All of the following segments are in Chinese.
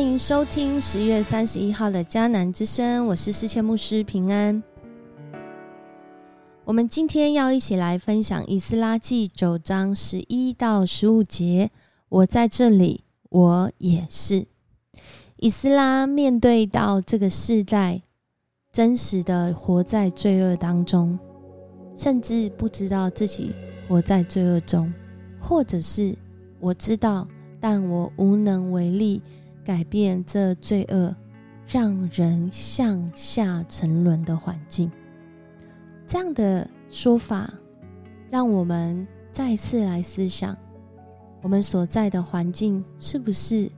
欢迎收听十月三十一号的迦南之声，我是世谦牧师平安。我们今天要一起来分享《以斯拉记》九章十一到十五节。我在这里，我也是。以斯拉面对到这个世代，真实的活在罪恶当中，甚至不知道自己活在罪恶中，或者是我知道，但我无能为力。改变这罪恶让人向下沉沦的环境，这样的说法，让我们再次来思想，我们所在的环境是不是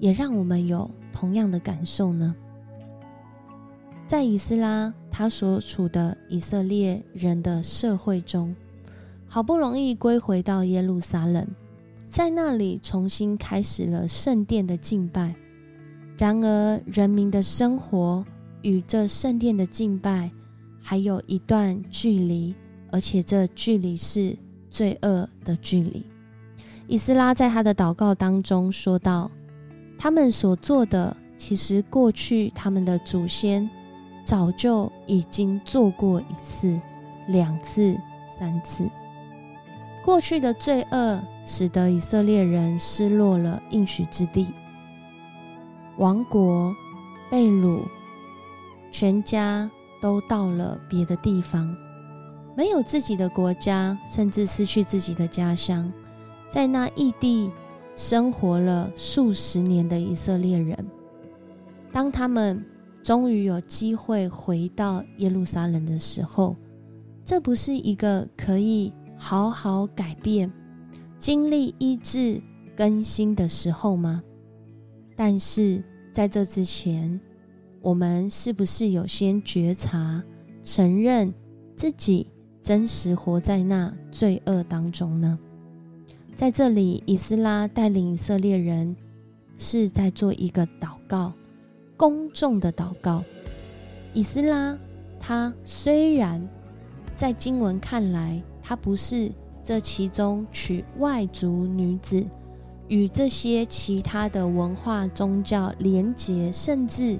也让我们有同样的感受呢？在以斯拉他所处的以色列人的社会中，好不容易归回到耶路撒冷。在那里重新开始了圣殿的敬拜，然而人民的生活与这圣殿的敬拜还有一段距离，而且这距离是罪恶的距离。以斯拉在他的祷告当中说道：“他们所做的，其实过去他们的祖先早就已经做过一次、两次、三次。”过去的罪恶使得以色列人失落了应许之地，王国被掳，全家都到了别的地方，没有自己的国家，甚至失去自己的家乡，在那异地生活了数十年的以色列人，当他们终于有机会回到耶路撒冷的时候，这不是一个可以。好好改变，经历医治更新的时候吗？但是在这之前，我们是不是有先觉察、承认自己真实活在那罪恶当中呢？在这里，以斯拉带领以色列人是在做一个祷告，公众的祷告。以斯拉他虽然在经文看来，他不是这其中娶外族女子，与这些其他的文化宗教连结，甚至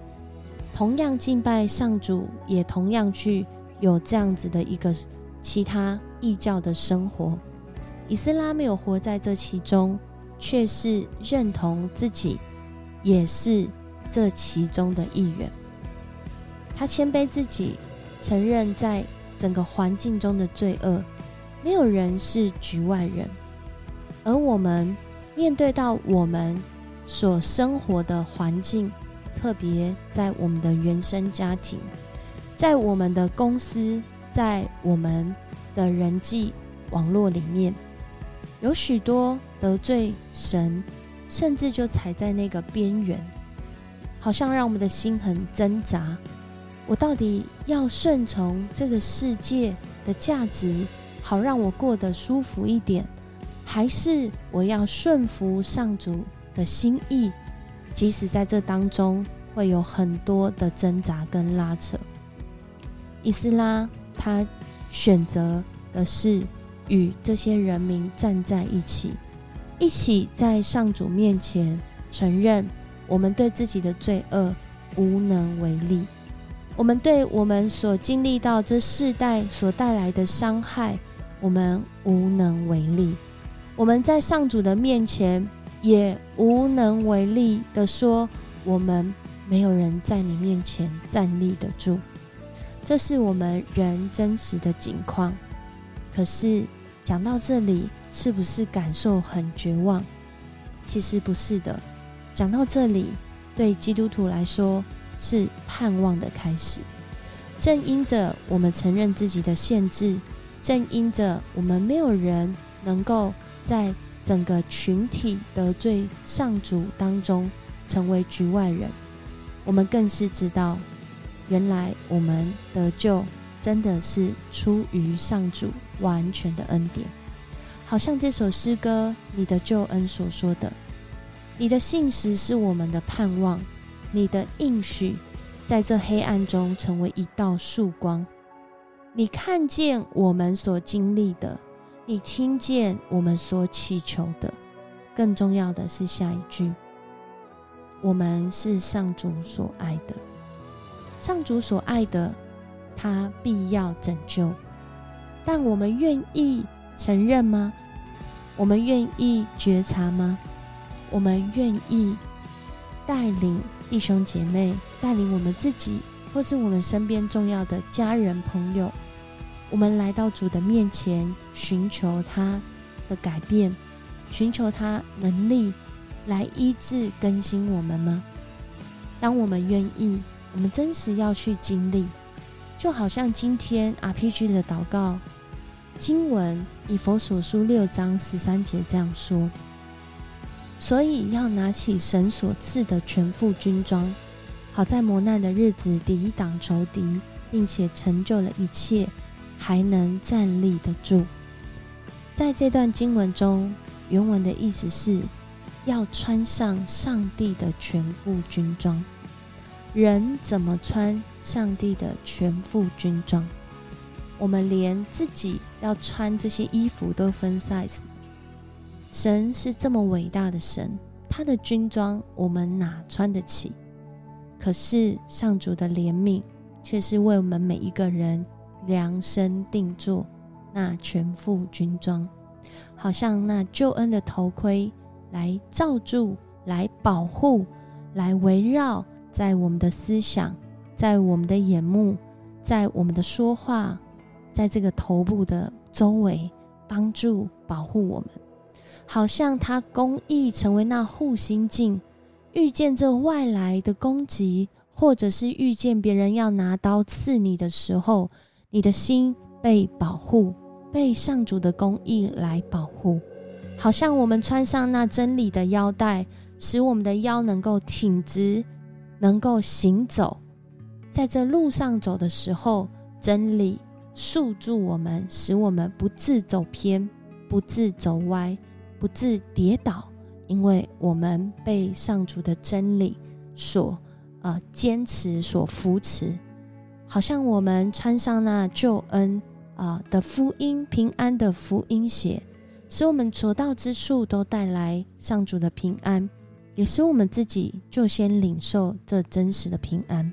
同样敬拜上主，也同样去有这样子的一个其他异教的生活。以斯拉没有活在这其中，却是认同自己也是这其中的一员。他谦卑自己，承认在整个环境中的罪恶。没有人是局外人，而我们面对到我们所生活的环境，特别在我们的原生家庭，在我们的公司，在我们的人际网络里面，有许多得罪神，甚至就踩在那个边缘，好像让我们的心很挣扎。我到底要顺从这个世界的价值？好让我过得舒服一点，还是我要顺服上主的心意？即使在这当中会有很多的挣扎跟拉扯，伊斯拉他选择的是与这些人民站在一起，一起在上主面前承认我们对自己的罪恶无能为力，我们对我们所经历到这世代所带来的伤害。我们无能为力，我们在上主的面前也无能为力的说，我们没有人在你面前站立得住，这是我们人真实的境况。可是讲到这里，是不是感受很绝望？其实不是的。讲到这里，对基督徒来说是盼望的开始。正因着我们承认自己的限制。正因着我们没有人能够在整个群体得罪上主当中成为局外人，我们更是知道，原来我们得救真的是出于上主完全的恩典。好像这首诗歌《你的救恩》所说的：“你的信实是我们的盼望，你的应许在这黑暗中成为一道曙光。”你看见我们所经历的，你听见我们所祈求的，更重要的是下一句：我们是上主所爱的，上主所爱的，他必要拯救。但我们愿意承认吗？我们愿意觉察吗？我们愿意带领弟兄姐妹，带领我们自己，或是我们身边重要的家人朋友，我们来到主的面前，寻求他的改变，寻求他能力。来医治更新我们吗？当我们愿意，我们真实要去经历，就好像今天 RPG 的祷告经文以佛所书六章十三节这样说。所以要拿起神所赐的全副军装，好在磨难的日子抵挡仇敌，并且成就了一切，还能站立得住。在这段经文中，原文的意思是。要穿上上帝的全副军装。人怎么穿上帝的全副军装？我们连自己要穿这些衣服都分 size。神是这么伟大的神，他的军装我们哪穿得起？可是上主的怜悯却是为我们每一个人量身定做那全副军装，好像那救恩的头盔。来罩住，来保护，来围绕在我们的思想，在我们的眼目，在我们的说话，在这个头部的周围，帮助保护我们。好像他公益成为那护心镜，遇见这外来的攻击，或者是遇见别人要拿刀刺你的时候，你的心被保护，被上主的公义来保护。好像我们穿上那真理的腰带，使我们的腰能够挺直，能够行走。在这路上走的时候，真理束住我们，使我们不自走偏，不自走歪，不自跌倒，因为我们被上主的真理所呃坚持、所扶持。好像我们穿上那救恩啊的福音、平安的福音鞋。使我们所到之处都带来上主的平安，也使我们自己就先领受这真实的平安。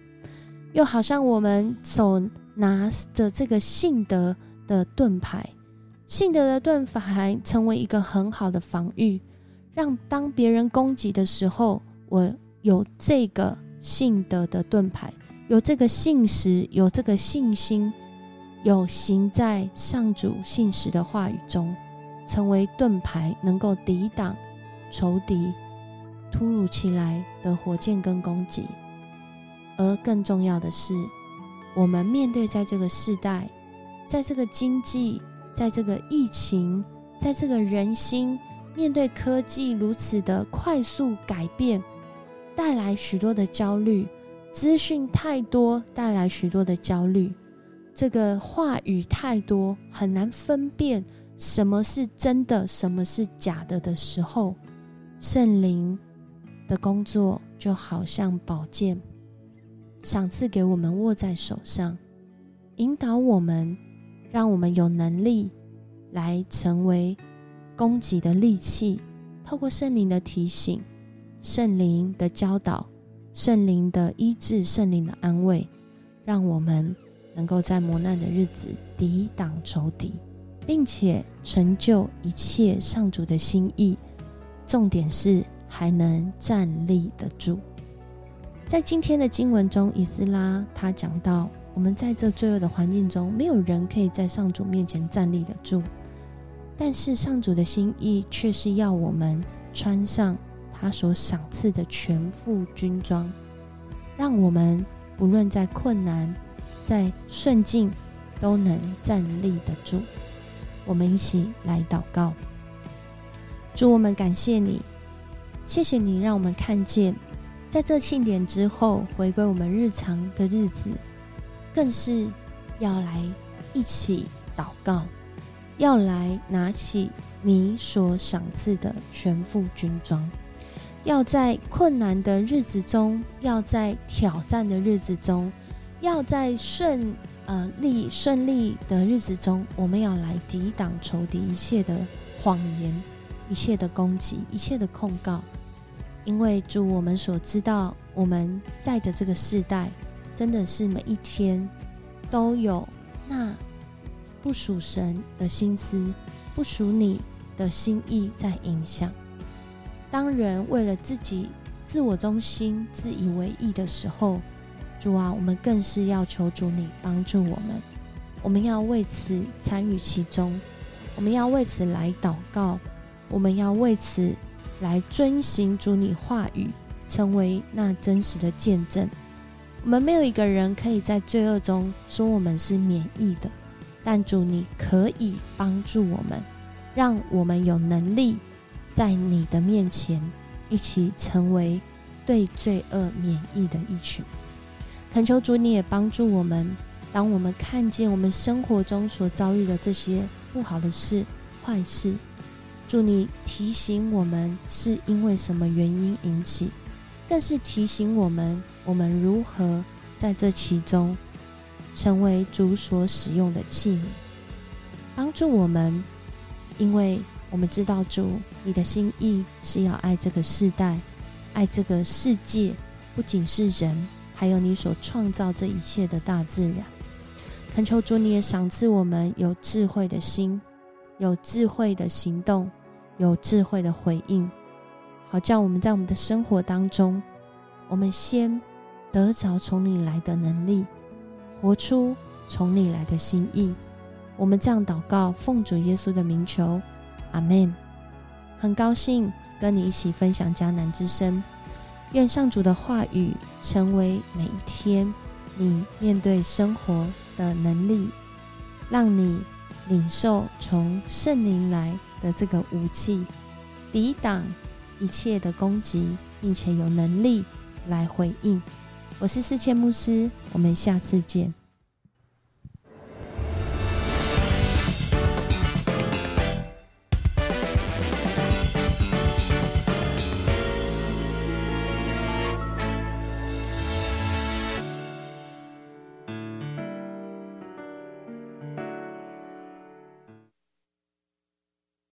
又好像我们手拿着这个信德的盾牌，信德的盾牌成为一个很好的防御，让当别人攻击的时候，我有这个信德的盾牌，有这个信实，有这个信心，有行在上主信实的话语中。成为盾牌，能够抵挡仇敌突如其来的火箭跟攻击。而更重要的是，我们面对在这个时代，在这个经济，在这个疫情，在这个人心，面对科技如此的快速改变，带来许多的焦虑，资讯太多，带来许多的焦虑，这个话语太多，很难分辨。什么是真的，什么是假的的时候，圣灵的工作就好像宝剑，赏赐给我们握在手上，引导我们，让我们有能力来成为攻击的利器。透过圣灵的提醒、圣灵的教导、圣灵的医治、圣灵的安慰，让我们能够在磨难的日子抵挡仇敌。并且成就一切上主的心意，重点是还能站立得住。在今天的经文中，以斯拉他讲到，我们在这罪恶的环境中，没有人可以在上主面前站立得住。但是上主的心意却是要我们穿上他所赏赐的全副军装，让我们不论在困难、在顺境，都能站立得住。我们一起来祷告，主，我们感谢你，谢谢你让我们看见，在这庆典之后回归我们日常的日子，更是要来一起祷告，要来拿起你所赏赐的全副军装，要在困难的日子中，要在挑战的日子中，要在顺。呃，利顺利的日子中，我们要来抵挡仇敌一切的谎言、一切的攻击、一切的控告，因为主，我们所知道我们在的这个世代，真的是每一天都有那不属神的心思、不属你的心意在影响。当人为了自己自我中心、自以为意的时候，主啊，我们更是要求主你帮助我们。我们要为此参与其中，我们要为此来祷告，我们要为此来遵行主你话语，成为那真实的见证。我们没有一个人可以在罪恶中说我们是免疫的，但主你可以帮助我们，让我们有能力在你的面前一起成为对罪恶免疫的一群。恳求主你也帮助我们。当我们看见我们生活中所遭遇的这些不好的事、坏事，祝你提醒我们是因为什么原因引起，更是提醒我们我们如何在这其中成为主所使用的器皿，帮助我们，因为我们知道主你的心意是要爱这个世代，爱这个世界，不仅是人，还有你所创造这一切的大自然。恳求主，你也赏赐我们有智慧的心，有智慧的行动，有智慧的回应，好叫我们在我们的生活当中，我们先得着从你来的能力，活出从你来的心意。我们这样祷告，奉主耶稣的名求，阿门。很高兴跟你一起分享迦南之声，愿上主的话语成为每一天你面对生活。的能力，让你领受从圣灵来的这个武器，抵挡一切的攻击，并且有能力来回应。我是世界牧师，我们下次见。